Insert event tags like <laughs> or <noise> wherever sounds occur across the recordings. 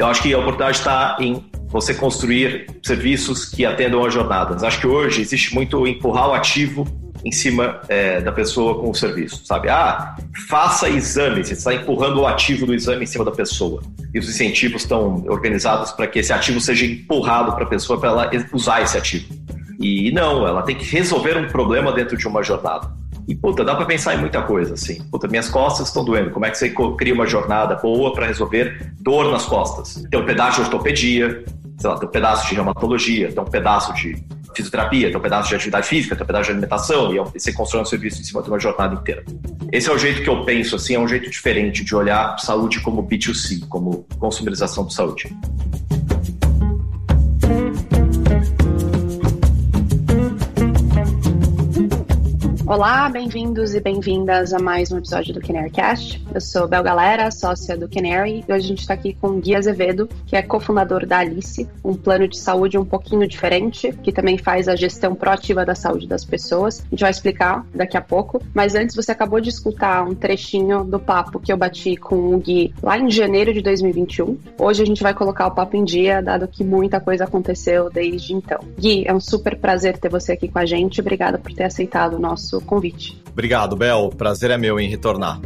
Eu acho que a oportunidade está em você construir serviços que atendam às jornadas. Acho que hoje existe muito empurrar o ativo em cima é, da pessoa com o serviço, sabe? Ah, faça exame, você está empurrando o ativo do exame em cima da pessoa. E os incentivos estão organizados para que esse ativo seja empurrado para a pessoa para ela usar esse ativo. E não, ela tem que resolver um problema dentro de uma jornada. E, puta, dá para pensar em muita coisa, assim. Puta, minhas costas estão doendo. Como é que você cria uma jornada boa para resolver dor nas costas? Tem um pedaço de ortopedia, sei lá, tem um pedaço de reumatologia, tem um pedaço de fisioterapia, tem um pedaço de atividade física, tem um pedaço de alimentação, e é você constrói um serviço em cima de uma jornada inteira. Esse é o jeito que eu penso, assim, é um jeito diferente de olhar saúde como B2C, como consumerização de saúde. Olá, bem-vindos e bem-vindas a mais um episódio do CanaryCast. Eu sou Bel Galera, sócia do Canary, e hoje a gente está aqui com Gui Azevedo, que é cofundador da Alice, um plano de saúde um pouquinho diferente, que também faz a gestão proativa da saúde das pessoas. A gente vai explicar daqui a pouco, mas antes você acabou de escutar um trechinho do papo que eu bati com o Gui lá em janeiro de 2021. Hoje a gente vai colocar o papo em dia, dado que muita coisa aconteceu desde então. Gui, é um super prazer ter você aqui com a gente. Obrigada por ter aceitado o nosso convite. Obrigado, Bel. Prazer é meu em retornar.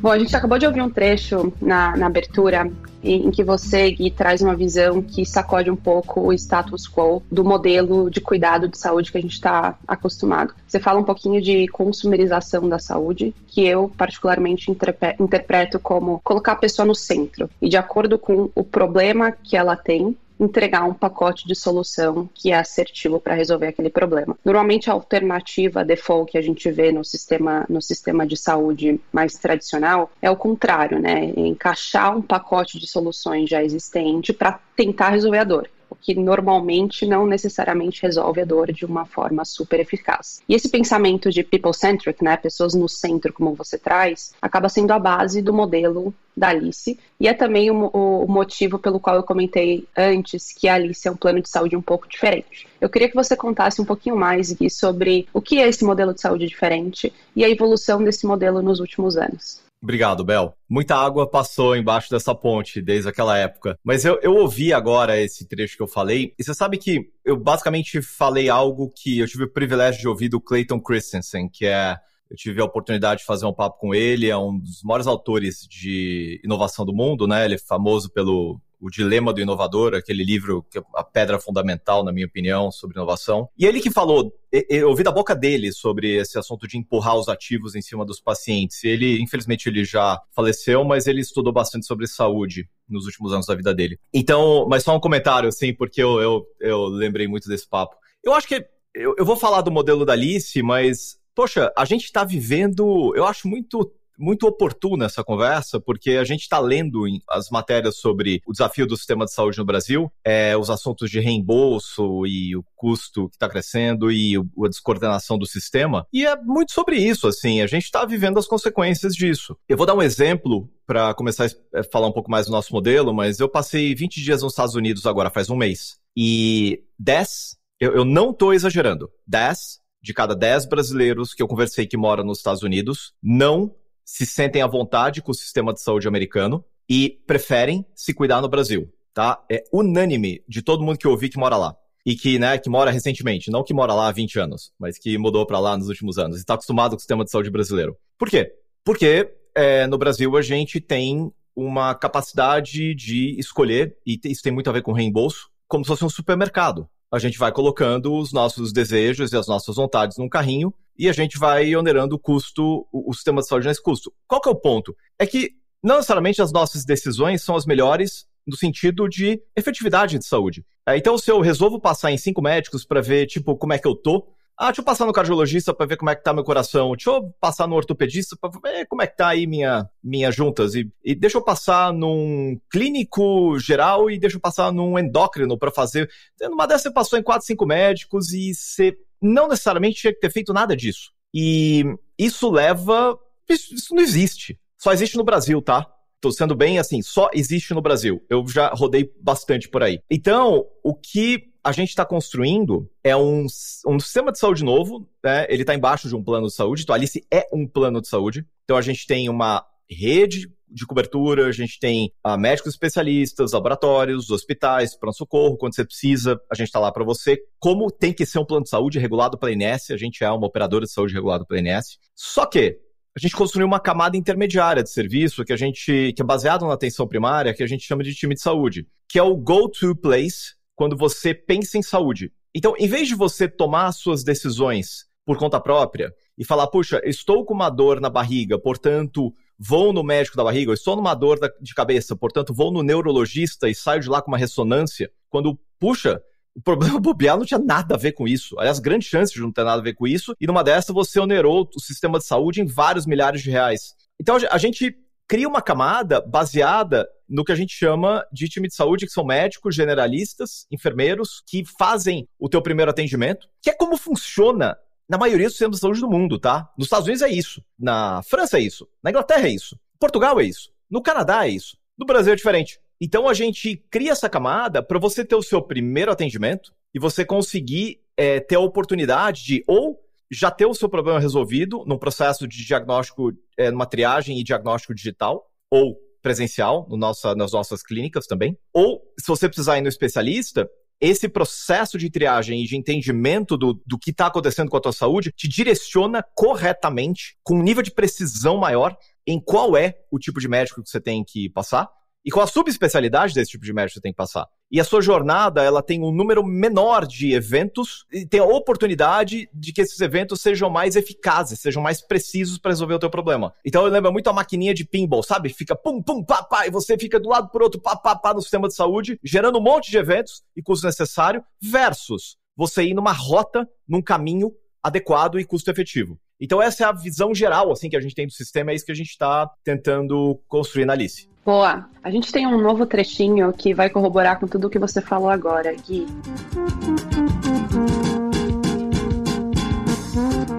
Bom, a gente acabou de ouvir um trecho na, na abertura em que você, Gui, traz uma visão que sacode um pouco o status quo do modelo de cuidado de saúde que a gente está acostumado. Você fala um pouquinho de consumerização da saúde, que eu particularmente interpreto como colocar a pessoa no centro e de acordo com o problema que ela tem, entregar um pacote de solução que é assertivo para resolver aquele problema. Normalmente a alternativa default que a gente vê no sistema no sistema de saúde mais tradicional é o contrário, né? É encaixar um pacote de soluções já existente para tentar resolver a dor o que normalmente não necessariamente resolve a dor de uma forma super eficaz. E esse pensamento de people-centric, né, pessoas no centro, como você traz, acaba sendo a base do modelo da Alice, e é também o, o, motivo pelo qual eu comentei antes que a Alice é um plano de saúde um pouco diferente. Eu queria que você contasse um pouquinho mais, Gui, sobre o que é esse modelo de saúde diferente e a evolução desse modelo nos últimos anos. Obrigado, Bel. Muita água passou embaixo dessa ponte desde aquela época. Mas eu, eu ouvi agora esse trecho que eu falei, e você sabe que eu basicamente falei algo que eu tive o privilégio de ouvir do Clayton Christensen, que é. Eu tive a oportunidade de fazer um papo com ele, é um dos maiores autores de inovação do mundo, né? Ele é famoso pelo o Dilema do Inovador, aquele livro que é a pedra fundamental, na minha opinião, sobre inovação. E ele que falou, eu ouvi da boca dele sobre esse assunto de empurrar os ativos em cima dos pacientes. Ele, infelizmente, ele já faleceu, mas ele estudou bastante sobre saúde nos últimos anos da vida dele. Então, mas só um comentário, assim, porque eu, eu, eu lembrei muito desse papo. Eu acho que eu, eu vou falar do modelo da Alice, mas, poxa, a gente está vivendo, eu acho muito muito oportuna essa conversa, porque a gente está lendo as matérias sobre o desafio do sistema de saúde no Brasil, é, os assuntos de reembolso e o custo que está crescendo e a descoordenação do sistema. E é muito sobre isso, assim, a gente está vivendo as consequências disso. Eu vou dar um exemplo para começar a é, falar um pouco mais do nosso modelo, mas eu passei 20 dias nos Estados Unidos agora, faz um mês. E 10, eu, eu não estou exagerando, 10 de cada 10 brasileiros que eu conversei que moram nos Estados Unidos não se sentem à vontade com o sistema de saúde americano e preferem se cuidar no Brasil, tá? É unânime de todo mundo que eu ouvi que mora lá. E que, né, que mora recentemente, não que mora lá há 20 anos, mas que mudou para lá nos últimos anos e está acostumado com o sistema de saúde brasileiro. Por quê? Porque é, no Brasil a gente tem uma capacidade de escolher, e isso tem muito a ver com reembolso, como se fosse um supermercado a gente vai colocando os nossos desejos e as nossas vontades num carrinho e a gente vai onerando o custo, o, o sistema de saúde nesse custo. Qual que é o ponto? É que não necessariamente as nossas decisões são as melhores no sentido de efetividade de saúde. É, então, se eu resolvo passar em cinco médicos para ver, tipo, como é que eu tô, ah, deixa eu passar no cardiologista para ver como é que tá meu coração. Deixa eu passar no ortopedista para ver como é que tá aí minha, minhas juntas. E, e deixa eu passar num clínico geral e deixa eu passar num endócrino para fazer. Numa dessas você passou em quatro, cinco médicos e você não necessariamente tinha que ter feito nada disso. E isso leva. Isso, isso não existe. Só existe no Brasil, tá? Tô sendo bem assim, só existe no Brasil. Eu já rodei bastante por aí. Então, o que a gente está construindo é um, um sistema de saúde novo, né? Ele está embaixo de um plano de saúde, então Alice é um plano de saúde. Então a gente tem uma rede de cobertura, a gente tem uh, médicos especialistas, laboratórios, hospitais, pronto-socorro, quando você precisa, a gente está lá para você. Como tem que ser um plano de saúde regulado pela INS, a gente é uma operadora de saúde regulada pela INS. Só que a gente construiu uma camada intermediária de serviço que a gente que é baseado na atenção primária, que a gente chama de time de saúde, que é o go-to place quando você pensa em saúde. Então, em vez de você tomar suas decisões por conta própria e falar, puxa, estou com uma dor na barriga, portanto, vou no médico da barriga, estou numa dor de cabeça, portanto, vou no neurologista e saio de lá com uma ressonância, quando, puxa, o problema <laughs> bobear não tinha nada a ver com isso. Aliás, grandes chances de não ter nada a ver com isso. E numa dessas, você onerou o sistema de saúde em vários milhares de reais. Então, a gente cria uma camada baseada no que a gente chama de time de saúde, que são médicos, generalistas, enfermeiros, que fazem o teu primeiro atendimento, que é como funciona na maioria dos sistemas de saúde do mundo, tá? Nos Estados Unidos é isso, na França é isso, na Inglaterra é isso, Portugal é isso, no Canadá é isso, no Brasil é diferente. Então a gente cria essa camada para você ter o seu primeiro atendimento e você conseguir é, ter a oportunidade de ou já ter o seu problema resolvido num processo de diagnóstico, é, numa triagem e diagnóstico digital, ou presencial no nossa, nas nossas clínicas também. Ou, se você precisar ir no especialista, esse processo de triagem e de entendimento do, do que está acontecendo com a tua saúde te direciona corretamente, com um nível de precisão maior, em qual é o tipo de médico que você tem que passar e qual a subespecialidade desse tipo de médico você tem que passar. E a sua jornada, ela tem um número menor de eventos e tem a oportunidade de que esses eventos sejam mais eficazes, sejam mais precisos para resolver o teu problema. Então eu lembro muito a maquininha de pinball, sabe? Fica pum, pum, pá, pá, e você fica do lado por outro, pá, pá, pá, no sistema de saúde, gerando um monte de eventos e custo necessário, versus você ir numa rota, num caminho adequado e custo efetivo. Então essa é a visão geral assim que a gente tem do sistema, é isso que a gente está tentando construir na Alice. Boa. A gente tem um novo trechinho que vai corroborar com tudo o que você falou agora, Gui.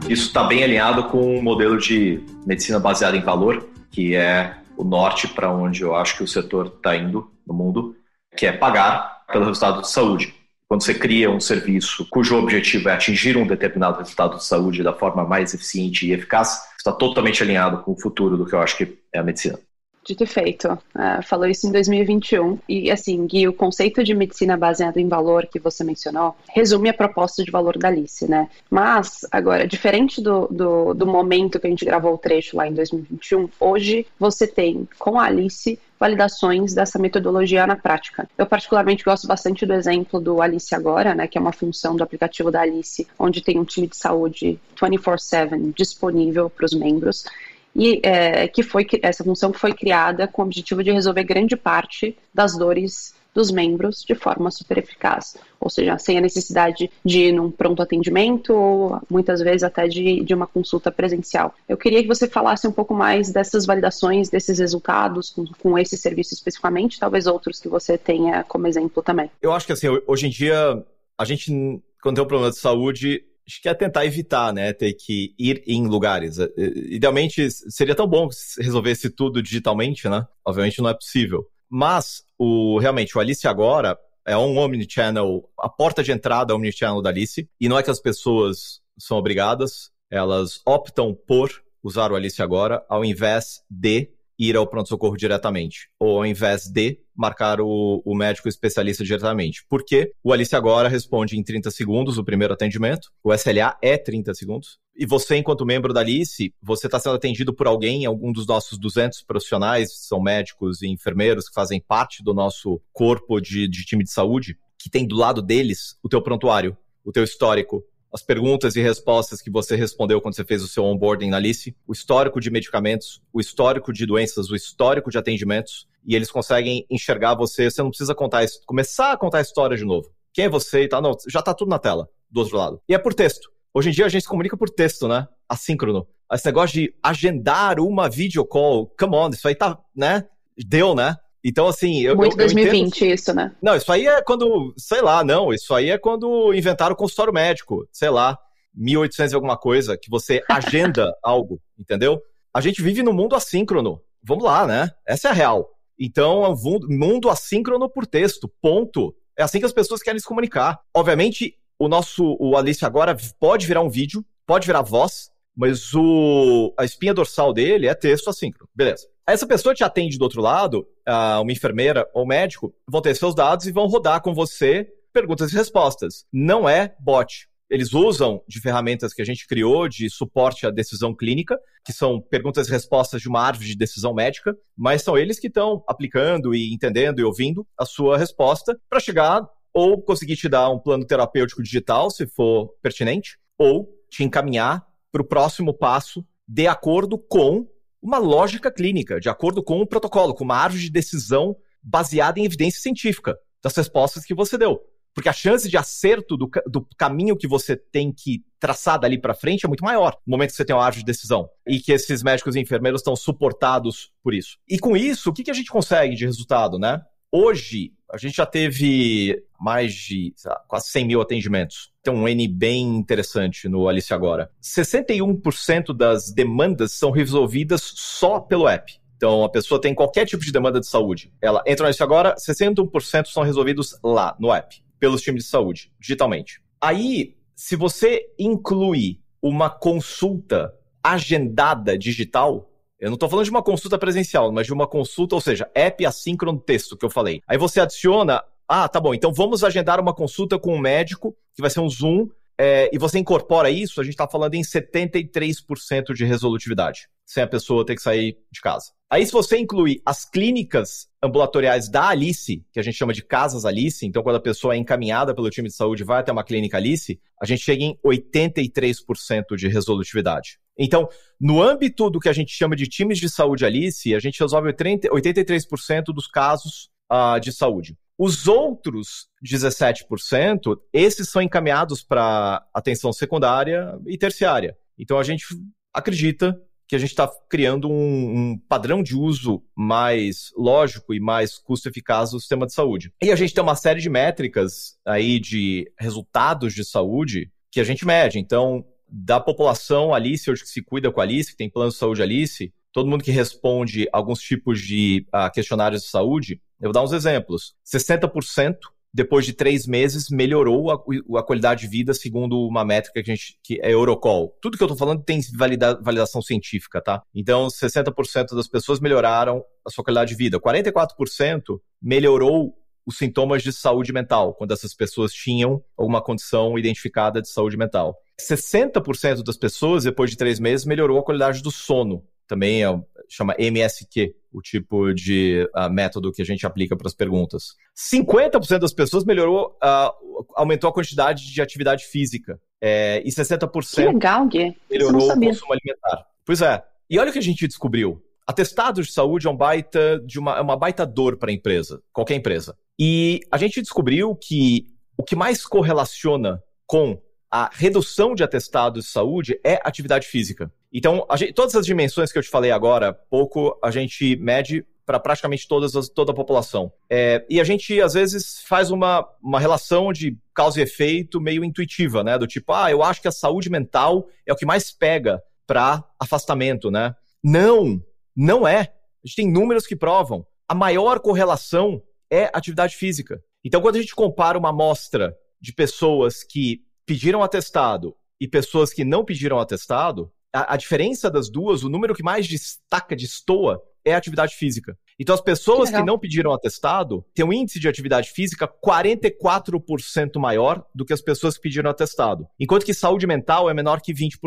Isso está bem alinhado com o modelo de medicina baseada em valor, que é o norte para onde eu acho que o setor está indo no mundo, que é pagar pelo resultado de saúde. Quando você cria um serviço cujo objetivo é atingir um determinado resultado de saúde da forma mais eficiente e eficaz, está totalmente alinhado com o futuro do que eu acho que é a medicina. Dito e feito. Uh, falou isso em 2021. E, assim, Gui, o conceito de medicina baseado em valor que você mencionou resume a proposta de valor da Alice, né? Mas, agora, diferente do, do, do momento que a gente gravou o trecho lá em 2021, hoje você tem, com a Alice, validações dessa metodologia na prática. Eu particularmente gosto bastante do exemplo do Alice Agora, né, que é uma função do aplicativo da Alice, onde tem um time de saúde 24/7 disponível para os membros e é, que foi essa função foi criada com o objetivo de resolver grande parte das dores dos membros de forma super eficaz, ou seja, sem a necessidade de ir num pronto atendimento ou muitas vezes até de, de uma consulta presencial. Eu queria que você falasse um pouco mais dessas validações, desses resultados com, com esse serviço especificamente, talvez outros que você tenha como exemplo também. Eu acho que assim, hoje em dia a gente quando tem um problema de saúde, acho que é tentar evitar, né, ter que ir em lugares. É, é, idealmente, seria tão bom se resolvesse tudo digitalmente, né? Obviamente não é possível. Mas, o, realmente, o Alice agora é um omnichannel, a porta de entrada é omnichannel da Alice, e não é que as pessoas são obrigadas, elas optam por usar o Alice agora, ao invés de ir ao pronto-socorro diretamente, ou ao invés de marcar o, o, médico especialista diretamente. Porque o Alice agora responde em 30 segundos o primeiro atendimento, o SLA é 30 segundos, e você, enquanto membro da Alice, você está sendo atendido por alguém, algum dos nossos 200 profissionais, são médicos e enfermeiros que fazem parte do nosso corpo de, de time de saúde, que tem do lado deles o teu prontuário, o teu histórico, as perguntas e respostas que você respondeu quando você fez o seu onboarding na Alice, o histórico de medicamentos, o histórico de doenças, o histórico de atendimentos, e eles conseguem enxergar você. Você não precisa contar, começar a contar a história de novo. Quem é você e tal, não, já tá tudo na tela, do outro lado. E é por texto. Hoje em dia a gente se comunica por texto, né? Assíncrono. Esse negócio de agendar uma videocall, come on, isso aí tá, né? Deu, né? Então, assim. Eu, Muito eu, 2020 eu isso, né? Não, isso aí é quando. Sei lá, não. Isso aí é quando inventaram o consultório médico. Sei lá, 1800 e alguma coisa, que você <laughs> agenda algo, entendeu? A gente vive no mundo assíncrono. Vamos lá, né? Essa é a real. Então, é um mundo assíncrono por texto. Ponto. É assim que as pessoas querem se comunicar. Obviamente, o nosso o Alice agora pode virar um vídeo, pode virar voz, mas o, a espinha dorsal dele é texto assíncrono. Beleza. Essa pessoa te atende do outro lado, uma enfermeira ou médico, vão ter seus dados e vão rodar com você perguntas e respostas. Não é bot. Eles usam de ferramentas que a gente criou de suporte à decisão clínica, que são perguntas e respostas de uma árvore de decisão médica, mas são eles que estão aplicando e entendendo e ouvindo a sua resposta para chegar ou conseguir te dar um plano terapêutico digital, se for pertinente, ou te encaminhar para o próximo passo de acordo com uma lógica clínica, de acordo com um protocolo, com uma árvore de decisão baseada em evidência científica das respostas que você deu. Porque a chance de acerto do, do caminho que você tem que traçar dali para frente é muito maior no momento que você tem uma árvore de decisão. E que esses médicos e enfermeiros estão suportados por isso. E com isso, o que, que a gente consegue de resultado, né? Hoje, a gente já teve mais de lá, quase 100 mil atendimentos. Tem um N bem interessante no Alice Agora. 61% das demandas são resolvidas só pelo app. Então, a pessoa tem qualquer tipo de demanda de saúde. Ela entra no Alice Agora, 61% são resolvidos lá, no app, pelos times de saúde, digitalmente. Aí, se você inclui uma consulta agendada digital, eu não estou falando de uma consulta presencial, mas de uma consulta, ou seja, app assíncrono texto que eu falei. Aí você adiciona, ah, tá bom, então vamos agendar uma consulta com um médico, que vai ser um Zoom, é, e você incorpora isso, a gente está falando em 73% de resolutividade, sem a pessoa ter que sair de casa. Aí, se você incluir as clínicas ambulatoriais da Alice, que a gente chama de casas Alice, então quando a pessoa é encaminhada pelo time de saúde vai até uma clínica Alice, a gente chega em 83% de resolutividade. Então, no âmbito do que a gente chama de times de saúde Alice, a gente resolve 30, 83% dos casos uh, de saúde. Os outros 17%, esses são encaminhados para atenção secundária e terciária. Então, a gente acredita que a gente está criando um, um, padrão de uso mais lógico e mais custo-eficaz do sistema de saúde. E a gente tem uma série de métricas aí de resultados de saúde que a gente mede. Então, da população Alice, hoje que se cuida com a Alice, que tem plano de saúde Alice, todo mundo que responde alguns tipos de uh, questionários de saúde, eu vou dar uns exemplos. 60% depois de três meses melhorou a, a, qualidade de vida segundo uma métrica que, a gente, que é Eurocall. Tudo que eu estou falando tem valida, validação científica, tá? Então, 60% das pessoas melhoraram a sua qualidade de vida. 44% melhorou os sintomas de saúde mental, quando essas pessoas tinham alguma condição identificada de saúde mental. 60% das pessoas, depois de três meses, melhorou a qualidade do sono. Também é, chama MSQ, o tipo de uh, método que a gente aplica para as perguntas. 50% das pessoas melhorou, uh, aumentou a quantidade de atividade física. É, e 60% que legal, Gui. melhorou o consumo alimentar. Pois é. E olha o que a gente descobriu. Atestados de saúde é um baita de uma, é uma baita dor para a empresa, qualquer empresa. E a gente descobriu que o que mais correlaciona com a redução de atestados de saúde é atividade física. Então, gente, todas as dimensões que eu te falei agora, pouco a gente mede para praticamente todas as, toda a população. É, e a gente, às vezes, faz uma, uma relação de causa e efeito meio intuitiva, né? Do tipo, ah, eu acho que a saúde mental é o que mais pega para afastamento, né? Não, não é. A gente tem números que provam. A maior correlação é atividade física. Então, quando a gente compara uma amostra de pessoas que pediram atestado e pessoas que não pediram atestado, a, a diferença das duas, o número que mais destaca, destoa, é a atividade física. Então, as pessoas que, que não pediram atestado têm um índice de atividade física 44% maior do que as pessoas que pediram atestado, enquanto que saúde mental é menor que 20%.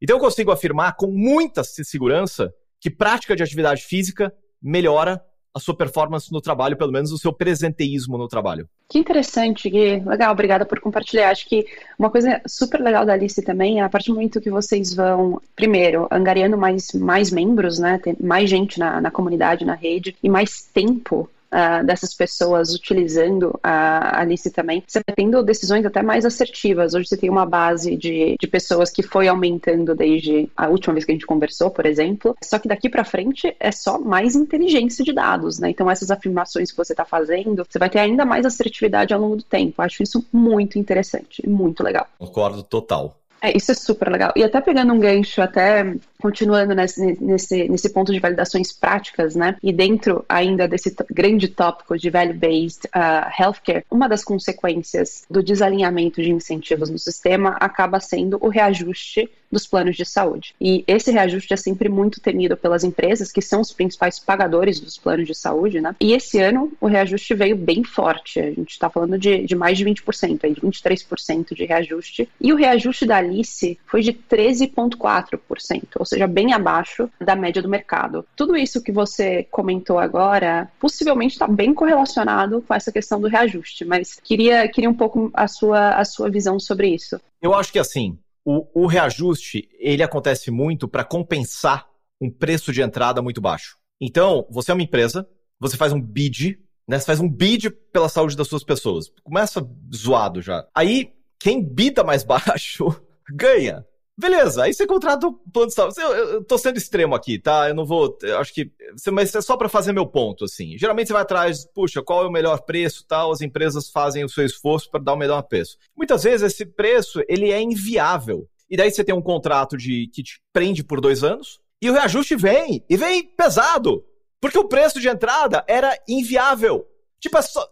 Então, eu consigo afirmar com muita segurança que prática de atividade física melhora a sua performance no trabalho, pelo menos o seu presenteísmo no trabalho. Que interessante, Gui. Legal, obrigada por compartilhar. Acho que uma coisa super legal da Alice também é a partir do momento que vocês vão, primeiro, angariando mais, mais membros, né? Tem mais gente na, na comunidade, na rede, e mais tempo uh, dessas pessoas utilizando a Alice também, você vai tendo decisões até mais assertivas. Hoje você tem uma base de, de pessoas que foi aumentando desde a última vez que a gente conversou, por exemplo. Só que daqui para frente é só mais inteligência de dados, né? Então essas afirmações que você está fazendo, você vai ter ainda mais assertividade ao longo do tempo. Acho isso muito interessante, muito legal. Concordo total. É, isso é super legal. E até pegando um gancho, até continuando nesse, nesse, nesse ponto de validações práticas, né? E dentro ainda desse grande tópico de value-based uh, healthcare, uma das consequências do desalinhamento de incentivos no sistema acaba sendo o reajuste dos planos de saúde. E esse reajuste é sempre muito temido pelas empresas, que são os principais pagadores dos planos de saúde, né? E esse ano o reajuste veio bem forte. A gente está falando de, de mais de 20%, aí, de 23% de reajuste. E o reajuste da Alice foi de 13,4%, ou seja, bem abaixo da média do mercado. Tudo isso que você comentou agora possivelmente está bem correlacionado com essa questão do reajuste, mas queria, queria um pouco a sua, a sua visão sobre isso. Eu acho que assim, o, o reajuste ele acontece muito para compensar um preço de entrada muito baixo. Então, você é uma empresa, você faz um bid, né? Você faz um bid pela saúde das suas pessoas. Começa zoado já. Aí, quem bida mais <laughs> baixo ganha. Beleza, aí você contrata o plano de saúde. Eu, eu, tô sendo extremo aqui, tá? Eu não vou. Eu acho que. Mas é só para fazer meu ponto, assim. Geralmente você vai atrás, puxa, qual é o melhor preço tal? As empresas fazem o seu esforço para dar o melhor preço. Muitas vezes esse preço ele é inviável. E daí você tem um contrato de que te prende por dois anos, e o reajuste vem, e vem pesado. Porque o preço de entrada era inviável. Tipo, é só.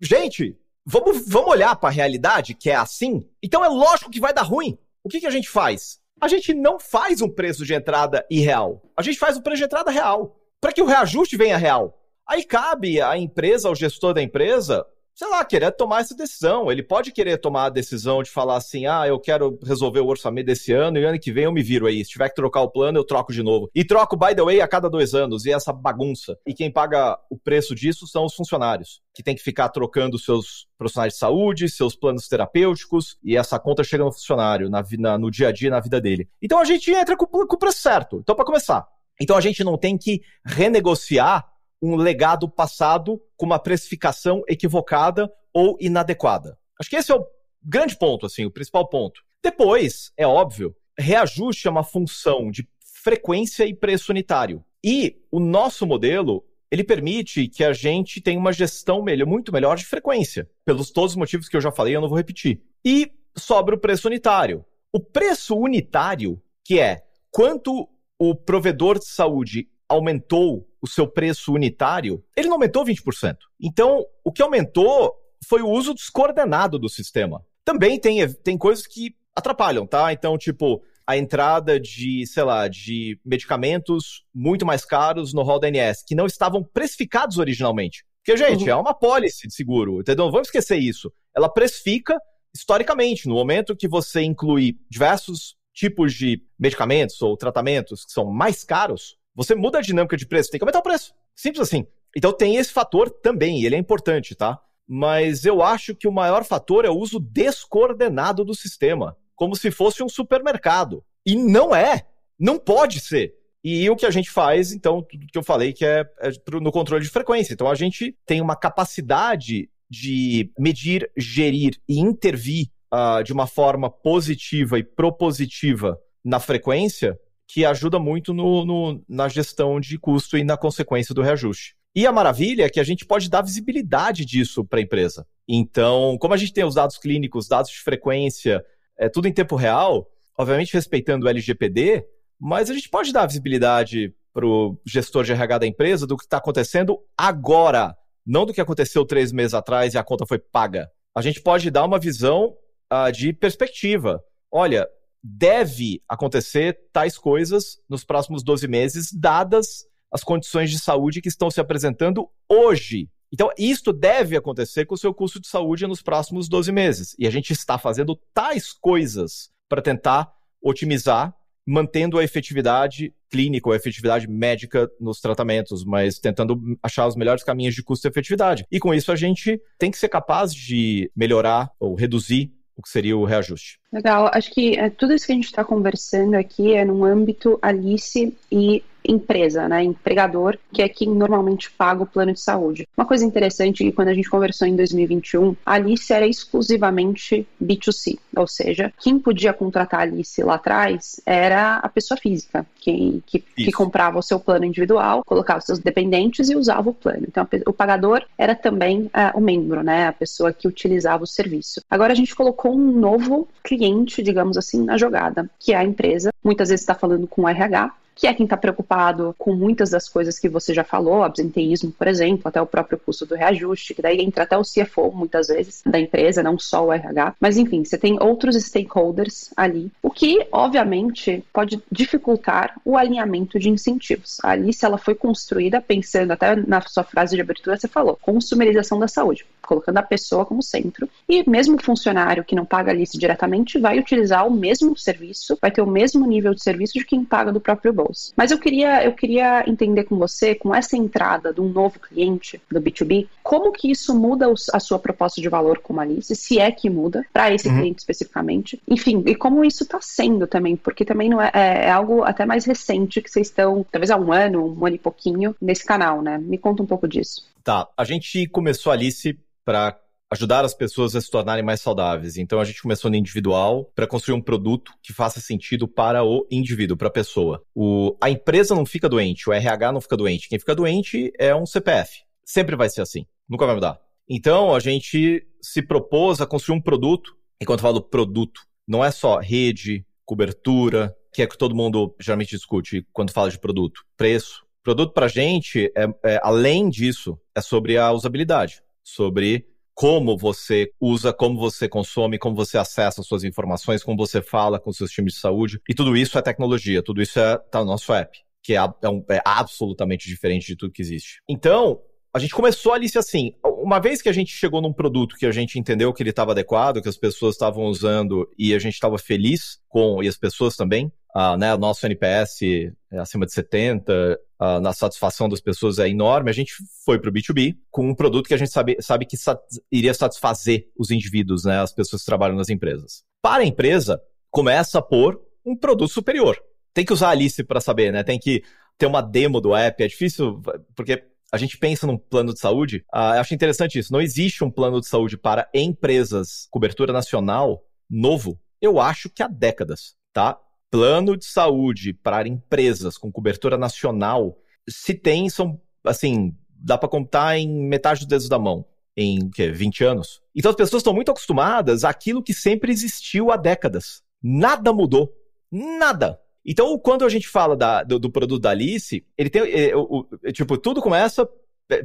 Gente, vamos, vamos olhar para a realidade que é assim? Então é lógico que vai dar ruim o que, que a gente faz? A gente não faz um preço de entrada irreal. A gente faz um preço de entrada real. Para que o reajuste venha real. Aí cabe à empresa, ao gestor da empresa, sei lá, querer tomar essa decisão. Ele pode querer tomar a decisão de falar assim: ah, eu quero resolver o orçamento desse ano e ano que vem eu me viro aí. Se tiver que trocar o plano, eu troco de novo. E troco, by the way, a cada dois anos. E essa bagunça. E quem paga o preço disso são os funcionários, que tem que ficar trocando seus profissionais de saúde, seus planos terapêuticos, e essa conta chega no funcionário, na, na, no dia a dia, na vida dele. Então a gente entra com, com o preço certo. Então, para começar. Então a gente não tem que renegociar um legado passado com uma precificação equivocada ou inadequada. Acho que esse é o grande ponto, assim, o principal ponto. Depois, é óbvio, reajuste é uma função de frequência e preço unitário. E o nosso modelo, ele permite que a gente tenha uma gestão melhor, muito melhor de frequência. Pelos todos os motivos que eu já falei, eu não vou repetir. E sobra o preço unitário. O preço unitário, que é quanto o provedor de saúde aumentou o seu preço unitário, ele não aumentou 20%. Então, o que aumentou foi o uso descoordenado do sistema. Também tem, tem coisas que atrapalham, tá? Então, tipo, a entrada de, sei lá, de medicamentos muito mais caros no rol da ANS, que não estavam precificados originalmente. Porque, gente, uhum. é uma pólice de seguro, entendeu? Não vamos esquecer isso. Ela precifica historicamente, no momento que você inclui diversos tipos de medicamentos ou tratamentos que são mais caros, você muda a dinâmica de preço, tem que aumentar o preço. Simples assim. Então tem esse fator também, ele é importante, tá? Mas eu acho que o maior fator é o uso descoordenado do sistema, como se fosse um supermercado. E não é. Não pode ser. E o que a gente faz, então, tudo que eu falei, que é, é no controle de frequência. Então, a gente tem uma capacidade de medir, gerir e intervir uh, de uma forma positiva e propositiva na frequência que ajuda muito no, no, na gestão de custo e na consequência do reajuste. E a maravilha é que a gente pode dar visibilidade disso para a empresa. Então, como a gente tem os dados clínicos, dados de frequência, é tudo em tempo real, obviamente respeitando o LGPD, mas a gente pode dar visibilidade para o gestor de RH da empresa do que está acontecendo agora, não do que aconteceu três meses atrás e a conta foi paga. A gente pode dar uma visão uh, de perspectiva. Olha, deve acontecer tais coisas nos próximos 12 meses, dadas as condições de saúde que estão se apresentando hoje. Então, isto deve acontecer com o seu custo de saúde nos próximos 12 meses. E a gente está fazendo tais coisas para tentar otimizar, mantendo a efetividade clínica ou a efetividade médica nos tratamentos, mas tentando achar os melhores caminhos de custo e efetividade. E com isso, a gente tem que ser capaz de melhorar ou reduzir o que seria o reajuste. Legal, acho que é, tudo isso que a gente está conversando aqui é no âmbito Alice e empresa, né, empregador, que é quem normalmente paga o plano de saúde. Uma coisa interessante é que quando a gente conversou em 2021, a Alice era exclusivamente B2C, ou seja, quem podia contratar a Alice lá atrás era a pessoa física, quem, que, que comprava o seu plano individual, colocava os seus dependentes e usava o plano. Então, o pagador era também uh, o membro, né, a pessoa que utilizava o serviço. Agora a gente colocou um novo cliente cliente, digamos assim, na jogada, que é a empresa. Muitas vezes está falando com o RH, que é quem está preocupado com muitas das coisas que você já falou, absenteísmo, por exemplo, até o próprio custo do reajuste, que daí entra até o CFO, muitas vezes, da empresa, não só o RH. Mas, enfim, você tem outros stakeholders ali, o que, obviamente, pode dificultar o alinhamento de incentivos. A Alice, ela foi construída pensando, até na sua frase de abertura, você falou, consumerização da saúde colocando a pessoa como centro. E mesmo o funcionário que não paga a lista diretamente vai utilizar o mesmo serviço, vai ter o mesmo nível de serviço de quem paga do próprio bolso. Mas eu queria, eu queria entender com você, com essa entrada de um novo cliente do B2B, como que isso muda a sua proposta de valor como Alice, se é que muda, para esse uhum. cliente especificamente. Enfim, e como isso está sendo também, porque também não é, é, é, algo até mais recente que vocês estão, talvez há um ano, um ano e pouquinho, nesse canal, né? Me conta um pouco disso. Tá, a gente começou a Alice para ajudar as pessoas a se tornarem mais saudáveis. Então a gente começou no individual para construir um produto que faça sentido para o indivíduo, para a pessoa. O, a empresa não fica doente, o RH não fica doente. Quem fica doente é um CPF. Sempre vai ser assim, nunca vai mudar. Então a gente se propôs a construir um produto. E quando eu falo produto, não é só rede, cobertura, que é que todo mundo geralmente discute quando fala de produto. Preço. Produto para gente, é, é, além disso, é sobre a usabilidade sobre como você usa, como você consome, como você acessa suas informações, como você fala com seus times de saúde. E tudo isso é tecnologia, tudo isso está é, no nosso app, que é, é, um, é absolutamente diferente de tudo que existe. Então, a gente começou ali assim, uma vez que a gente chegou num produto que a gente entendeu que ele estava adequado, que as pessoas estavam usando e a gente estava feliz com, e as pessoas também, uh, né, nosso NPS é acima de 70, uh, na satisfação das pessoas é enorme, a gente foi para o B2B com um produto que a gente sabe, sabe que sat iria satisfazer os indivíduos, né, as pessoas que trabalham nas empresas. Para a empresa, começa por um produto superior. Tem que usar a Alice para saber, né? Tem que ter uma demo do app. É difícil, porque a gente pensa num plano de saúde, uh, eu acho interessante isso. Não existe um plano de saúde para empresas, cobertura nacional, novo, eu acho que há décadas, tá? Plano de saúde para empresas com cobertura nacional, se tem, são, assim, dá para contar em metade dos dedos da mão, em quê, 20 anos. Então as pessoas estão muito acostumadas àquilo que sempre existiu há décadas. Nada mudou. Nada. Então, quando a gente fala da, do, do, produto da Alice, ele tem. É, o, é, tipo, tudo começa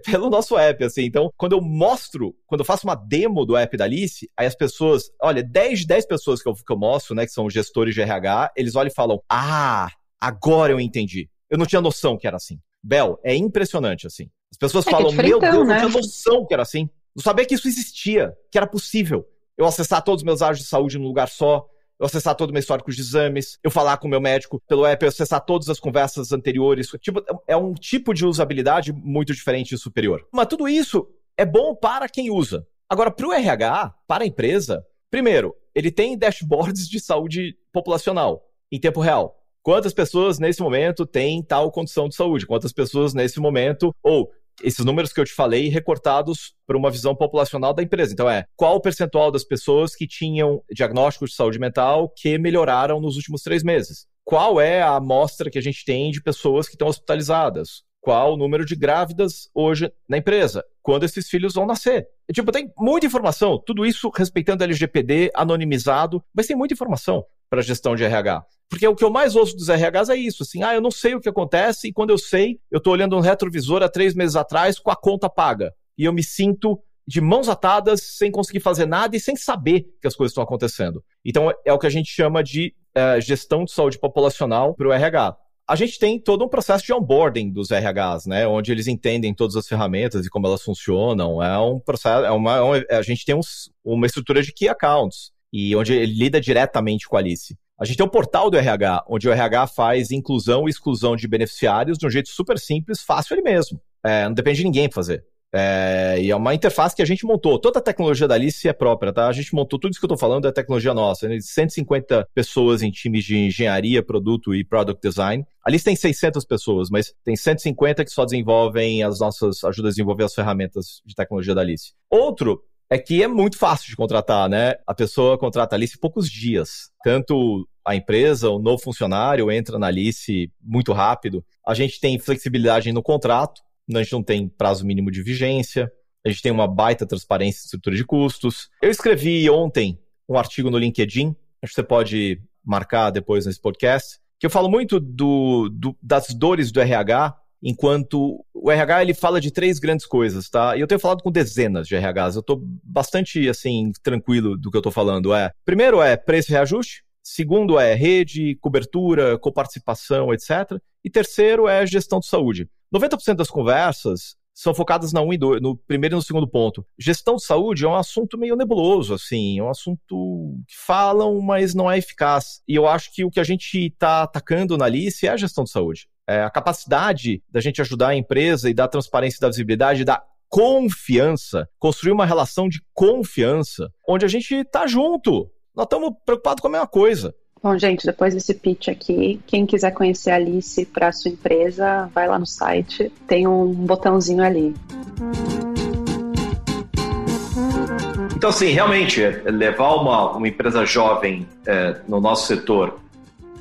pelo nosso app, assim. Então, quando eu mostro, quando eu faço uma demo do app da Alice, aí as pessoas, olha, 10 de 10 pessoas que eu, que eu mostro, né, que são gestores de RH, eles olham e falam: Ah, agora eu entendi. Eu não tinha noção que era assim. Bel, é impressionante, assim. As pessoas é falam: é Meu Deus, né? eu não tinha noção que era assim. Não sabia que isso existia, que era possível. Eu acessar todos os meus áreas de saúde num lugar só, eu acessar todo o meu histórico de exames, eu falar com o meu médico pelo app, eu acessar todas as conversas anteriores. Tipo, é um tipo de usabilidade muito diferente e superior. Mas tudo isso é bom para quem usa. Agora, para o RH, para a empresa, primeiro, ele tem dashboards de saúde populacional em tempo real. Quantas pessoas nesse momento têm tal condição de saúde? Quantas pessoas nesse momento, ou esses números que eu te falei recortados para uma visão populacional da empresa. Então é qual o percentual das pessoas que tinham diagnóstico de saúde mental que melhoraram nos últimos três meses? Qual é a amostra que a gente tem de pessoas que estão hospitalizadas? Qual o número de grávidas hoje na empresa? Quando esses filhos vão nascer? Tipo, tem muita informação, tudo isso respeitando LGPD, anonimizado, mas tem muita informação para a gestão de RH. Porque o que eu mais ouço dos RHs é isso, assim, ah, eu não sei o que acontece, e quando eu sei, eu estou olhando um retrovisor há três meses atrás com a conta paga. E eu me sinto de mãos atadas, sem conseguir fazer nada e sem saber que as coisas estão acontecendo. Então, é o que a gente chama de uh, gestão de saúde populacional para o RH. A gente tem todo um processo de onboarding dos RHs, né? Onde eles entendem todas as ferramentas e como elas funcionam. É um processo, é uma, é a gente tem uns, uma estrutura de key accounts e onde ele lida diretamente com a Alice. A gente tem o portal do RH, onde o RH faz inclusão e exclusão de beneficiários de um jeito super simples, fácil ele mesmo. É, não depende de ninguém fazer. É, e é uma interface que a gente montou. Toda a tecnologia da Alice é própria, tá? A gente montou tudo isso que eu estou falando é tecnologia nossa. Né? 150 pessoas em times de engenharia, produto e product design. A Alice tem 600 pessoas, mas tem 150 que só desenvolvem as nossas, ajudam a desenvolver as ferramentas de tecnologia da Alice. Outro é que é muito fácil de contratar, né? A pessoa contrata a Alice em poucos dias. Tanto a empresa, o novo funcionário entra na Alice muito rápido. A gente tem flexibilidade no contrato, a gente não tem prazo mínimo de vigência, a gente tem uma baita transparência em estrutura de custos. Eu escrevi ontem um artigo no LinkedIn acho que você pode marcar depois nesse podcast, que eu falo muito do, do, das dores do RH, enquanto o RH ele fala de três grandes coisas, tá? E eu tenho falado com dezenas de RHs, eu estou bastante assim tranquilo do que eu estou falando. É, primeiro é preço e reajuste, segundo é rede, cobertura, coparticipação, etc. E terceiro é gestão de saúde. 90% das conversas são focadas na 1 e 2, no primeiro e no segundo ponto. Gestão de saúde é um assunto meio nebuloso, assim, é um assunto que falam, mas não é eficaz. E eu acho que o que a gente está atacando na Alice é a gestão de saúde. É a capacidade da gente ajudar a empresa e dar transparência e da visibilidade, da confiança, construir uma relação de confiança, onde a gente está junto. Nós estamos preocupados com a mesma coisa. Bom, gente, depois desse pitch aqui, quem quiser conhecer a Alice para sua empresa, vai lá no site, tem um botãozinho ali. Então, sim, realmente, levar uma, uma empresa jovem é, no nosso setor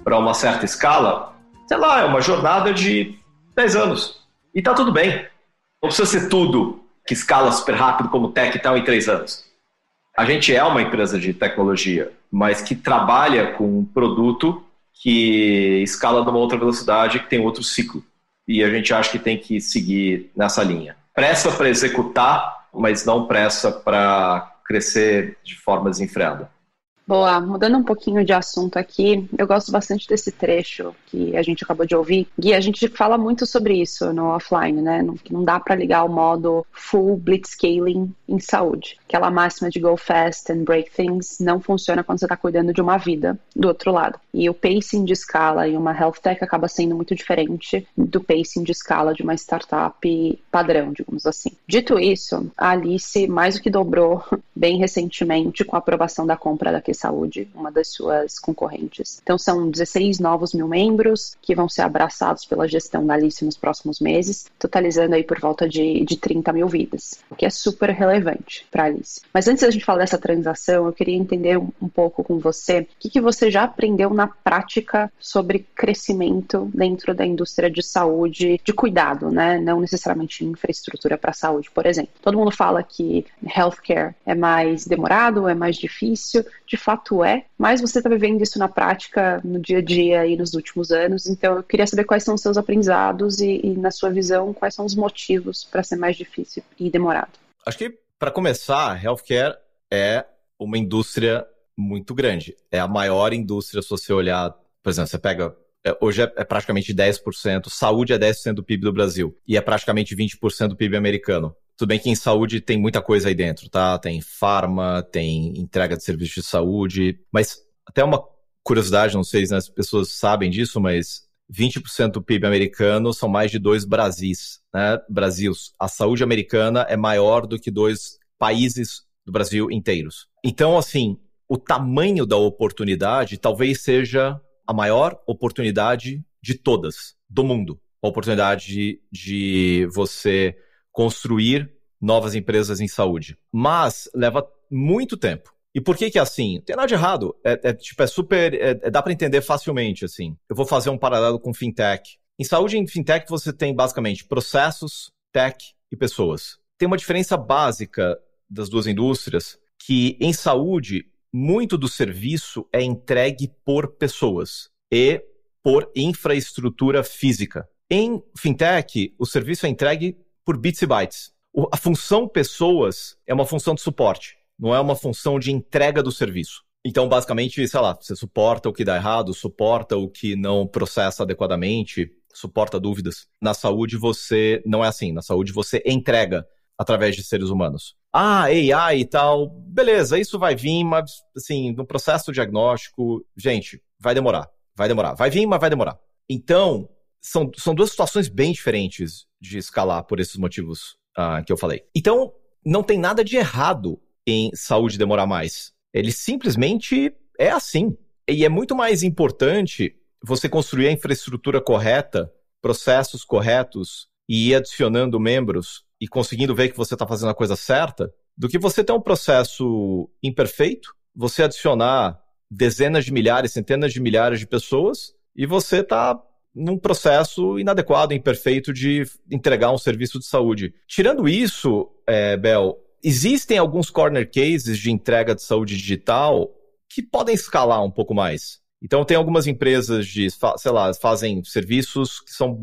para uma certa escala, sei lá, é uma jornada de 10 anos. E tá tudo bem. Não precisa ser tudo que escala super rápido como tech e tal em 3 anos. A gente é uma empresa de tecnologia, mas que trabalha com um produto que escala numa outra velocidade, que tem outro ciclo. E a gente acha que tem que seguir nessa linha. Pressa para executar, mas não pressa para crescer de forma desenfreada. Boa, mudando um pouquinho de assunto aqui, eu gosto bastante desse trecho que a gente acabou de ouvir. Gui, a gente fala muito sobre isso no offline, né? Que não dá para ligar o modo full blitzscaling em saúde. Aquela máxima de go fast and break things não funciona quando você está cuidando de uma vida do outro lado. E o pacing de escala em uma health tech acaba sendo muito diferente do pacing de escala de uma startup padrão, digamos assim. Dito isso, a Alice mais do que dobrou <laughs> bem recentemente com a aprovação da compra da Saúde, uma das suas concorrentes. Então são 16 novos mil membros que vão ser abraçados pela gestão da Alice nos próximos meses, totalizando aí por volta de, de 30 mil vidas, o que é super relevante para a Alice. Mas antes da gente falar dessa transação, eu queria entender um, um pouco com você o que, que você já aprendeu na prática sobre crescimento dentro da indústria de saúde, de cuidado, né? Não necessariamente infraestrutura para saúde, por exemplo. Todo mundo fala que healthcare é mais demorado, é mais difícil. De fato é, mas você está vivendo isso na prática, no dia a dia e nos últimos anos. Então, eu queria saber quais são os seus aprendizados e, e na sua visão, quais são os motivos para ser mais difícil e demorado. Acho que, para começar, healthcare é uma indústria muito grande. É a maior indústria, se você olhar, por exemplo, você pega é, hoje é, é, praticamente 10%, saúde é 10% do PIB do Brasil e é praticamente 20% do PIB americano. Tudo bem que em saúde tem muita coisa aí dentro, tá? Tem farma, tem entrega de serviços de saúde, mas até uma curiosidade, não sei se as pessoas sabem disso, mas 20% do PIB americano são mais de dois Brasis, né? Brasils. A saúde americana é maior do que dois países do Brasil inteiros. Então, assim, o tamanho da oportunidade talvez seja a maior oportunidade de todas, do mundo. A oportunidade de, de você construir novas empresas em saúde. Mas leva muito tempo. E por que que é assim? Não tem nada de errado. É, é tipo, é super. É, é dá para entender facilmente, assim. Eu vou fazer um paralelo com fintech. Em saúde em fintech você tem basicamente processos, tech e pessoas. Tem uma diferença básica das duas indústrias que em saúde muito do serviço é entregue por pessoas e por infraestrutura física. Em fintech, o serviço é entregue por bits e bytes. A função pessoas é uma função de suporte, não é uma função de entrega do serviço. Então, basicamente, sei lá, você suporta o que dá errado, suporta o que não processa adequadamente, suporta dúvidas. Na saúde, você não é assim. Na saúde, você entrega através de seres humanos. Ah, AI e tal, beleza, isso vai vir, mas, assim, no processo diagnóstico, gente, vai demorar, vai demorar. Vai vir, mas vai demorar. Então, são, são duas situações bem diferentes de escalar por esses motivos uh, que eu falei. Então, não tem nada de errado em saúde demorar mais. Ele simplesmente é assim. E é muito mais importante você construir a infraestrutura correta, processos corretos e ir adicionando membros e conseguindo ver que você está fazendo a coisa certa, do que você ter um processo imperfeito, você adicionar dezenas de milhares, centenas de milhares de pessoas e você está num processo inadequado, imperfeito de entregar um serviço de saúde. Tirando isso, é, Bel, existem alguns corner cases de entrega de saúde digital que podem escalar um pouco mais. Então, tem algumas empresas de, sei lá, fazem serviços que são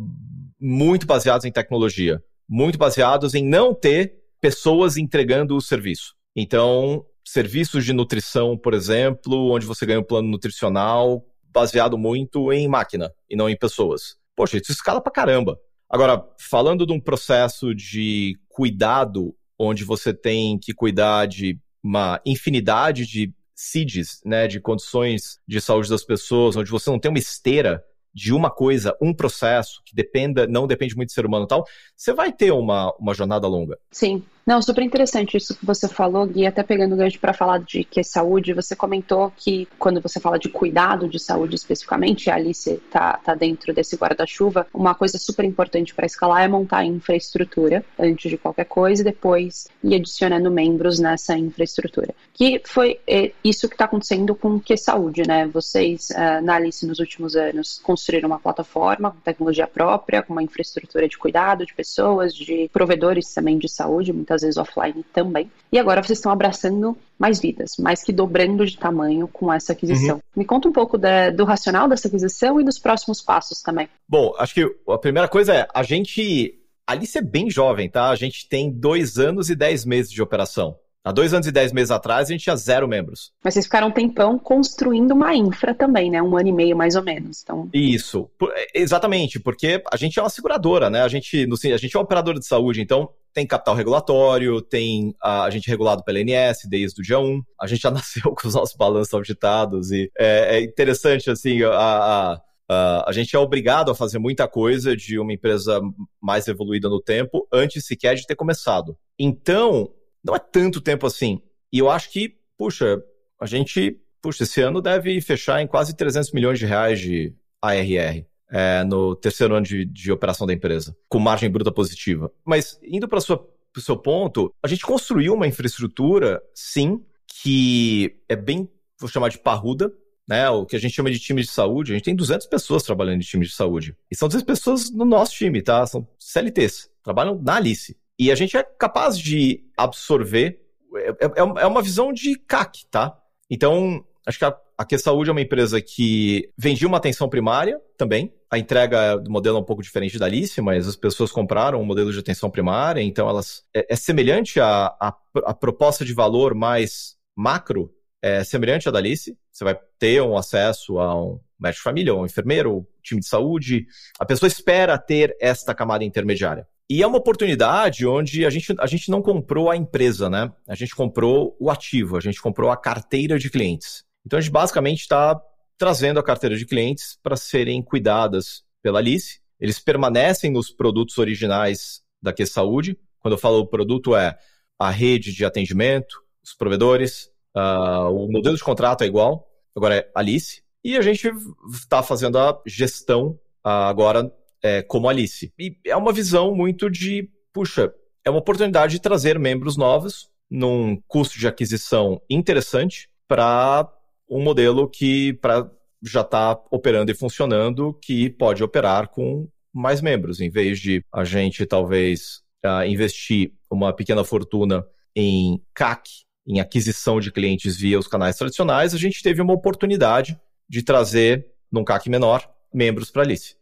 muito baseados em tecnologia, muito baseados em não ter pessoas entregando o serviço. Então, serviços de nutrição, por exemplo, onde você ganha um plano nutricional baseado muito em máquina e não em pessoas. Poxa, isso escala pra caramba. Agora, falando de um processo de cuidado, onde você tem que cuidar de uma infinidade de CIDs, né, de condições de saúde das pessoas, onde você não tem uma esteira de uma coisa, um processo que dependa, não depende muito do ser humano e tal, você vai ter uma, uma jornada longa. Sim. Não, super interessante isso que você falou, Gui, até pegando o gancho para falar de que é saúde, você comentou que quando você fala de cuidado de saúde especificamente, a Alice está tá dentro desse guarda-chuva, uma coisa super importante para escalar é montar infraestrutura antes de qualquer coisa e depois ir adicionando membros nessa infraestrutura. Que foi é, isso que está acontecendo com o que saúde, né? Vocês, uh, na Alice, nos últimos anos, construíram uma plataforma com tecnologia própria, com uma infraestrutura de cuidado de pessoas, de provedores também de saúde, muitas às vezes offline também. E agora vocês estão abraçando mais vidas, mais que dobrando de tamanho com essa aquisição. Uhum. Me conta um pouco da, do racional dessa aquisição e dos próximos passos também. Bom, acho que a primeira coisa é, a gente. Alice é bem jovem, tá? A gente tem dois anos e dez meses de operação. Há dois anos e dez meses atrás, a gente tinha zero membros. Mas vocês ficaram um tempão construindo uma infra também, né? Um ano e meio, mais ou menos. Então... Isso. Exatamente, porque a gente é uma seguradora, né? A gente, a gente é um operador de saúde, então tem capital regulatório, tem a, gente regulado pela ANS desde o dia 1. A gente já <laughs> nasceu com os nossos balanços auditados e é, é interessante, assim, a, a Uh, a gente é obrigado a fazer muita coisa de uma empresa mais evoluída no tempo antes sequer de ter começado. Então, não é tanto tempo assim. E eu acho que, puxa, a gente, puxa, esse ano deve fechar em quase 300 milhões de reais de ARR. É, no terceiro ano de, de operação da empresa, com margem bruta positiva. Mas indo para o seu ponto, a gente construiu uma infraestrutura, sim, que é bem, vou chamar de parruda, né, o que a gente chama de time de saúde, a gente tem 200 pessoas trabalhando em time de saúde. E são 200 pessoas no nosso time, tá? São CLTs, trabalham na Alice. E a gente é capaz de absorver. É, é, é uma visão de CAC, tá? Então, acho que a, a Q Saúde é uma empresa que vendia uma atenção primária também. A entrega do modelo é um pouco diferente da Alice, mas as pessoas compraram um modelo de atenção primária, então elas. É, é semelhante à a, a, proposta de valor mais macro, é semelhante à da Alice. Você vai ter um acesso a um médico de família, um enfermeiro, um time de saúde. A pessoa espera ter esta camada intermediária. E é uma oportunidade onde a gente, a gente não comprou a empresa, né? A gente comprou o ativo, a gente comprou a carteira de clientes. Então a gente basicamente está trazendo a carteira de clientes para serem cuidadas pela Alice. Eles permanecem nos produtos originais da Que Saúde. Quando eu falo produto, é a rede de atendimento, os provedores, uh, o modelo de contrato é igual, agora é Alice. E a gente está fazendo a gestão uh, agora é, como Alice. E é uma visão muito de, puxa, é uma oportunidade de trazer membros novos num custo de aquisição interessante para um modelo que pra, já está operando e funcionando, que pode operar com mais membros, em vez de a gente talvez uh, investir uma pequena fortuna em CAC, em aquisição de clientes via os canais tradicionais, a gente teve uma oportunidade de trazer, num CAC menor, membros para a Alice.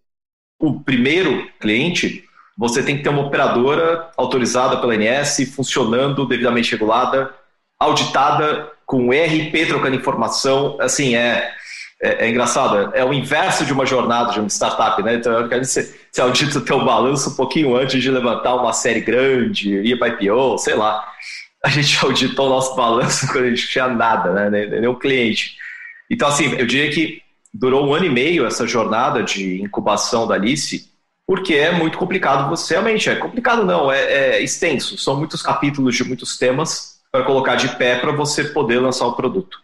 O primeiro cliente, você tem que ter uma operadora autorizada pela ANS, funcionando, devidamente regulada, auditada, com RP trocando informação. Assim, é, é, é, engraçado, é o inverso de uma jornada de uma startup, né? Então, você, você audita o teu balanço um pouquinho antes de levantar uma série grande, ir para IPO, sei lá. A gente <laughs> auditou o nosso balanço quando a gente tinha nada, né? Nenhum cliente. Então, assim, eu diria que durou um ano e meio essa jornada de incubação da Alice, porque é muito complicado você realmente. É complicado, não, é, é extenso. São muitos capítulos de muitos temas para colocar de pé para você poder lançar o produto.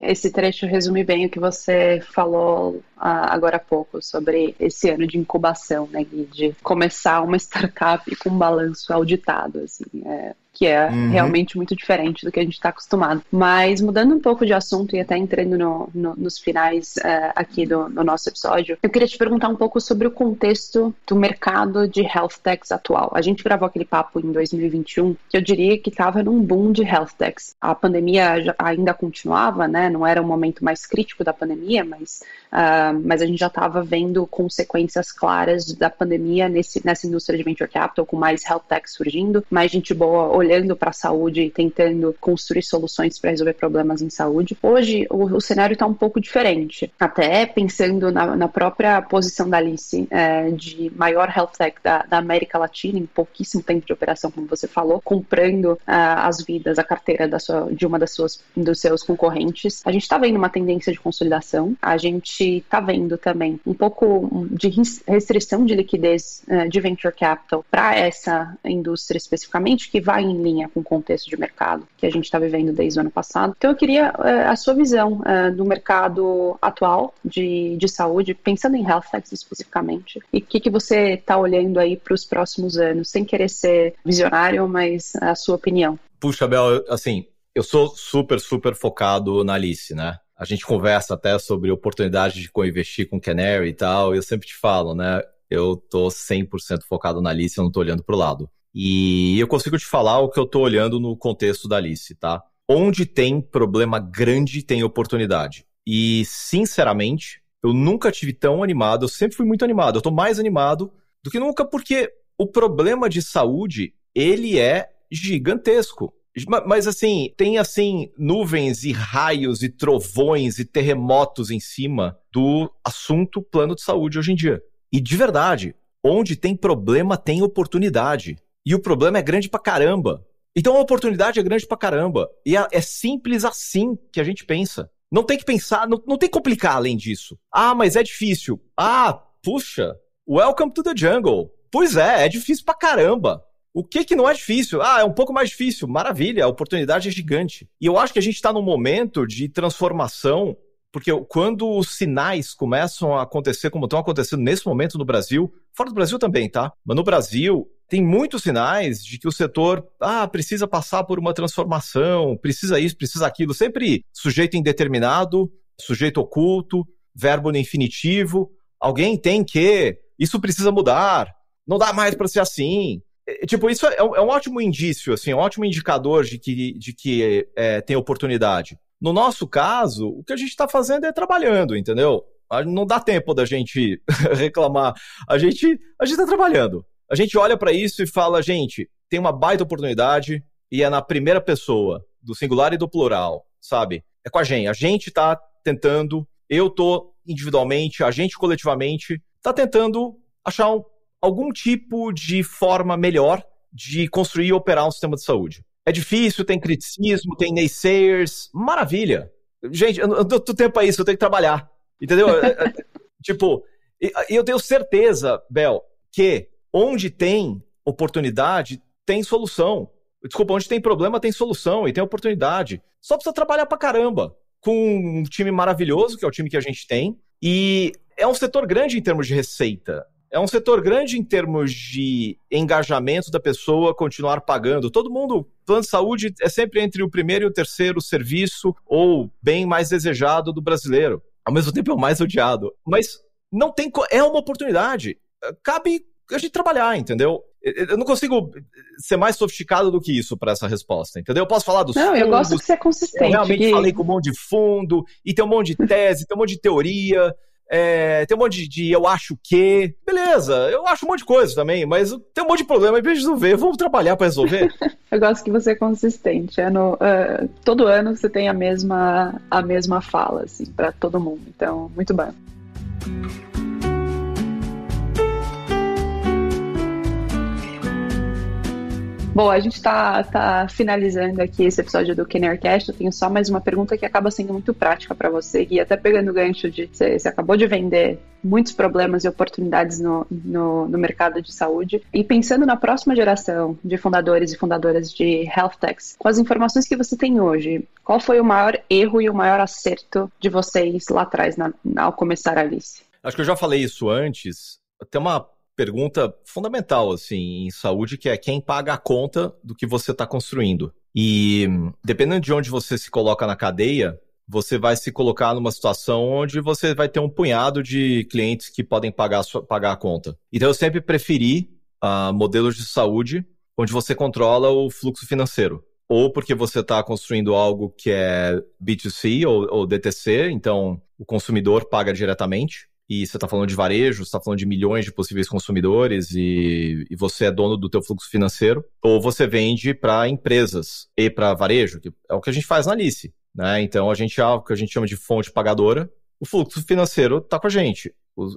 Esse trecho resume bem o que você falou ah, agora há pouco sobre esse ano de incubação, né, de começar uma startup com um balanço auditado, assim, é, que é uhum. realmente muito diferente do que a gente está acostumado. Mas mudando um pouco de assunto e até entrando no, no, nos finais uh, aqui do no nosso episódio, eu queria te perguntar um pouco sobre o contexto do mercado de health techs atual. A gente gravou aquele papo em 2021 que eu diria que estava num boom de health techs. A pandemia ainda continuava, né? Não era o momento mais crítico da pandemia, mas, uh, mas a gente já estava vendo consequências claras da pandemia nesse, nessa indústria de venture capital, com mais health techs surgindo, mais gente boa olhando para a saúde e tentando construir soluções para resolver problemas em saúde. Hoje, o, o cenário está um pouco diferente. Até pensando na, na própria posição da Alice, é, de maior health tech da, da, América Latina, em pouquíssimo tempo de operação, como você falou, comprando uh, as vidas, a carteira da sua, de uma das suas, dos seus concorrentes. A gente está vendo uma tendência de consolidação, a gente está vendo também um pouco de restrição de liquidez uh, de venture capital para essa indústria especificamente, que vai em linha com o contexto de mercado que a gente está vivendo desde o ano passado. Então, eu queria uh, a sua visão do mercado atual de, de saúde, pensando em health techs especificamente, e o que, que você está olhando aí para os próximos anos, sem querer ser visionário, mas a sua opinião. Puxa, Bel, assim, eu sou super, super focado na Alice, né? A gente conversa até sobre oportunidade de co-investir com Canary e tal, e eu sempre te falo, né? Eu tô 100% focado na Alice, eu não tô olhando pro lado. E eu consigo te falar o que eu tô olhando no contexto da Alice, tá? Onde tem problema grande, tem oportunidade. E, sinceramente, eu nunca tive tão animado, eu sempre fui muito animado. Eu tô mais animado do que nunca porque o problema de saúde, ele é gigantesco. Mas assim, tem assim nuvens e raios e trovões e terremotos em cima do assunto plano de saúde hoje em dia. E de verdade, onde tem problema tem oportunidade. E o problema é grande pra caramba. Então a oportunidade é grande pra caramba. E é, é simples assim que a gente pensa. Não tem que pensar, não, não tem que complicar além disso. Ah, mas é difícil. Ah, puxa, welcome to the jungle. Pois é, é difícil pra caramba. O que que não é difícil? Ah, é um pouco mais difícil. Maravilha, a oportunidade é gigante. E eu acho que a gente está num momento de transformação, porque quando os sinais começam a acontecer como estão acontecendo nesse momento no Brasil, fora do Brasil também, tá? Mas no Brasil, tem muitos sinais de que o setor ah, precisa passar por uma transformação, precisa isso, precisa aquilo, sempre sujeito indeterminado, sujeito oculto, verbo no infinitivo. Alguém tem que, isso precisa mudar, não dá mais para ser assim. É, tipo, isso é, é, um ótimo indício, assim, um ótimo indicador de que, de que é, tem oportunidade. No nosso caso, o que a gente está fazendo é trabalhando, entendeu? Não dá tempo da gente <laughs> reclamar. A gente a gente está trabalhando. A gente olha para isso e fala, gente, tem uma baita oportunidade e é na primeira pessoa, do singular e do plural, sabe? É com a gente. A gente está tentando, eu tô individualmente, a gente coletivamente, está tentando achar um, algum tipo de forma melhor de construir e operar um sistema de saúde. É difícil, tem criticismo, tem naysayers, maravilha. Gente, eu não tenho tempo para isso, eu tenho que trabalhar. Entendeu? É, é, <laughs> tipo, e eu tenho certeza, Bel, que Onde tem oportunidade, tem solução. Desculpa, onde tem problema, tem solução e tem oportunidade. Só precisa trabalhar pra caramba. Com um time maravilhoso, que é o time que a gente tem. E é um setor grande em termos de receita. É um setor grande em termos de engajamento da pessoa continuar pagando. Todo mundo, plano de saúde é sempre entre o primeiro e o terceiro serviço ou bem mais desejado do brasileiro. Ao mesmo tempo é o mais odiado. Mas não tem. É uma oportunidade. Cabe a gente trabalhar, entendeu? Eu não consigo ser mais sofisticado do que isso para essa resposta, entendeu? Eu posso falar dos Não, fundos, eu gosto de ser consistente. Eu realmente que... falei com um monte de fundo, e tem um monte de tese, tem um monte de teoria, é, tem um monte de eu acho que. Beleza, eu acho um monte de coisa também, mas tem um monte de problema, de resolver, vamos trabalhar para resolver. <laughs> eu gosto que você é consistente. É no, uh, todo ano você tem a mesma, a mesma fala, assim, para todo mundo. Então, muito bom. Bom, a gente está tá finalizando aqui esse episódio do Kennercast. Eu tenho só mais uma pergunta que acaba sendo muito prática para você, e até pegando o gancho de você, você acabou de vender muitos problemas e oportunidades no, no, no, mercado de saúde. E pensando na próxima geração de fundadores e fundadoras de health techs, com as informações que você tem hoje, qual foi o maior erro e o maior acerto de vocês lá atrás, na, ao começar a Alice? Acho que eu já falei isso antes. Tem uma pergunta fundamental, assim, em saúde, que é quem paga a conta do que você está construindo. E dependendo de onde você se coloca na cadeia, você vai se colocar numa situação onde você vai ter um punhado de clientes que podem pagar a, sua, pagar a conta. Então eu sempre preferi uh, modelos de saúde onde você controla o fluxo financeiro. Ou porque você está construindo algo que é B2C ou, ou DTC, então o consumidor paga diretamente e você está falando de varejo, você está falando de milhões de possíveis consumidores e, e, você é dono do teu fluxo financeiro, ou você vende para empresas e para varejo, que é o que a gente faz na Alice. Né? Então a gente é o que a gente chama de fonte pagadora. O fluxo financeiro está com a gente.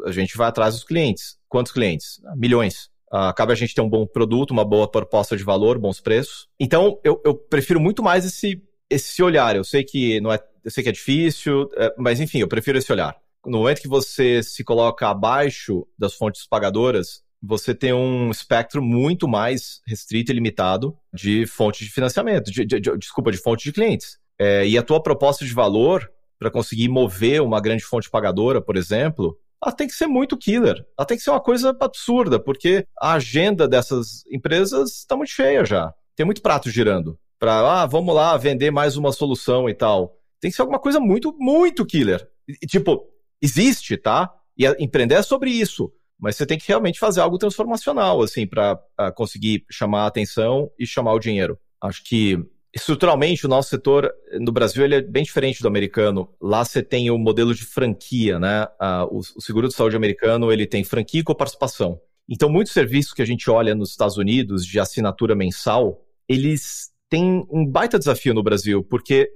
A gente vai atrás dos clientes. Quantos clientes? Ah, milhões. Uh, cabe a gente ter um bom produto, uma boa proposta de valor, bons preços. Então, eu, eu prefiro muito mais esse, esse olhar. Eu sei que não é, eu sei que é difícil, é, mas enfim, eu prefiro esse olhar. No momento que você se coloca abaixo das fontes pagadoras, você tem um espectro muito mais restrito e limitado de fontes de financiamento, de, de, de, desculpa, de fontes de clientes. É, e a tua proposta de valor para conseguir mover uma grande fonte pagadora, por exemplo, ela tem que ser muito killer. Ela tem que ser uma coisa absurda, porque a agenda dessas empresas está muito cheia já. Tem muito prato girando. Para, ah, vamos lá vender mais uma solução e tal. Tem que ser alguma coisa muito, muito killer. E, tipo, existe, tá? E empreender é sobre isso. Mas você tem que realmente fazer algo transformacional, assim, para conseguir chamar a atenção e chamar o dinheiro. Acho que estruturalmente, o nosso setor no Brasil ele é bem diferente do americano. Lá você tem o modelo de franquia, né? o, o, seguro de saúde americano ele tem franquia com participação. Então, muitos serviços que a gente olha nos Estados Unidos de assinatura mensal, eles têm um baita desafio no Brasil, porque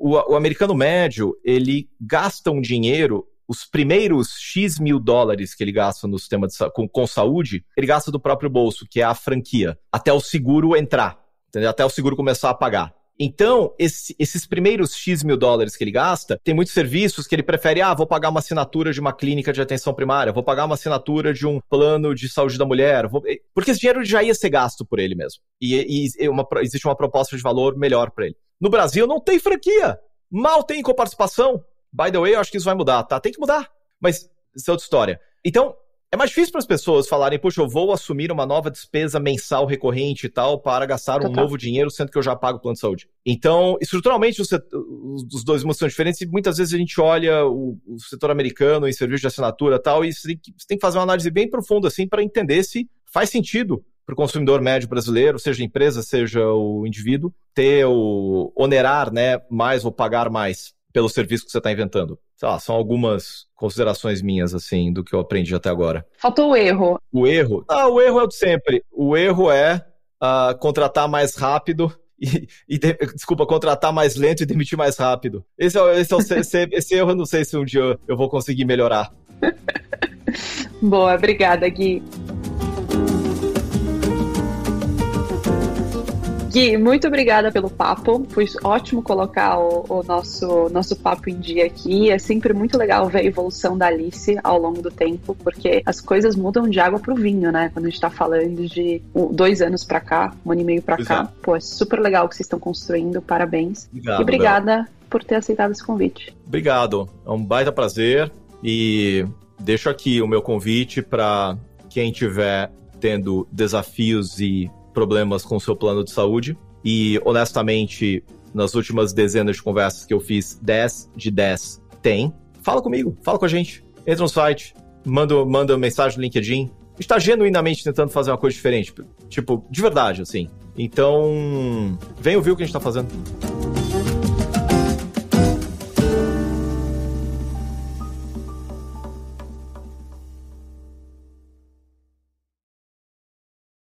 o, o americano médio ele gasta um dinheiro os primeiros X mil dólares que ele gasta no sistema de, com, com saúde, ele gasta do próprio bolso, que é a franquia, até o seguro entrar entendeu? até o seguro começar a pagar. Então, esse, esses primeiros X mil dólares que ele gasta, tem muitos serviços que ele prefere, ah, vou pagar uma assinatura de uma clínica de atenção primária, vou pagar uma assinatura de um plano de saúde da mulher, vou... porque esse dinheiro já ia ser gasto por ele mesmo. E, e uma, existe uma proposta de valor melhor para ele. No Brasil não tem franquia, mal tem coparticipação. By the way, eu acho que isso vai mudar, tá? Tem que mudar. Mas isso é outra história. Então, é mais difícil para as pessoas falarem, puxa, eu vou assumir uma nova despesa mensal recorrente e tal para gastar Total. um novo dinheiro, sendo que eu já pago o plano de saúde. Então, estruturalmente, os dois mundos são diferentes e muitas vezes a gente olha o, o setor americano em serviço de assinatura e tal, e você tem, que, você tem que fazer uma análise bem profunda assim para entender se faz sentido para o consumidor médio brasileiro, seja a empresa, seja o indivíduo, ter o onerar né, mais ou pagar mais pelo serviço que você está inventando. Lá, são algumas considerações minhas, assim, do que eu aprendi até agora. Faltou o erro. O erro? Ah, o erro é o de sempre. O erro é uh, contratar mais rápido e, e de, desculpa, contratar mais lento e demitir mais rápido. Esse, é, esse, é esse, esse erro eu não sei se um dia eu vou conseguir melhorar. <laughs> Boa, obrigada, Gui. Gui, muito obrigada pelo papo. Foi ótimo colocar o, o, nosso, nosso papo em dia aqui. É sempre muito legal ver a evolução da Alice ao longo do tempo, porque as coisas mudam de água pro vinho, né? Quando a gente tá falando de dois anos para cá, um ano e meio para cá. É. Pô, é super legal o que vocês estão construindo. Parabéns. Obrigado, e obrigada Bel. por ter aceitado esse convite. Obrigado. É um baita prazer e deixo aqui o meu convite para quem tiver tendo desafios e problemas com o seu plano de saúde. E, honestamente, nas últimas dezenas de conversas que eu fiz, 10 de 10 tem. Fala comigo, fala com a gente. Entra no site, manda, manda mensagem no LinkedIn. A gente tá genuinamente tentando fazer uma coisa diferente. Tipo, de verdade, assim. Então, vem ouvir o que a gente tá fazendo.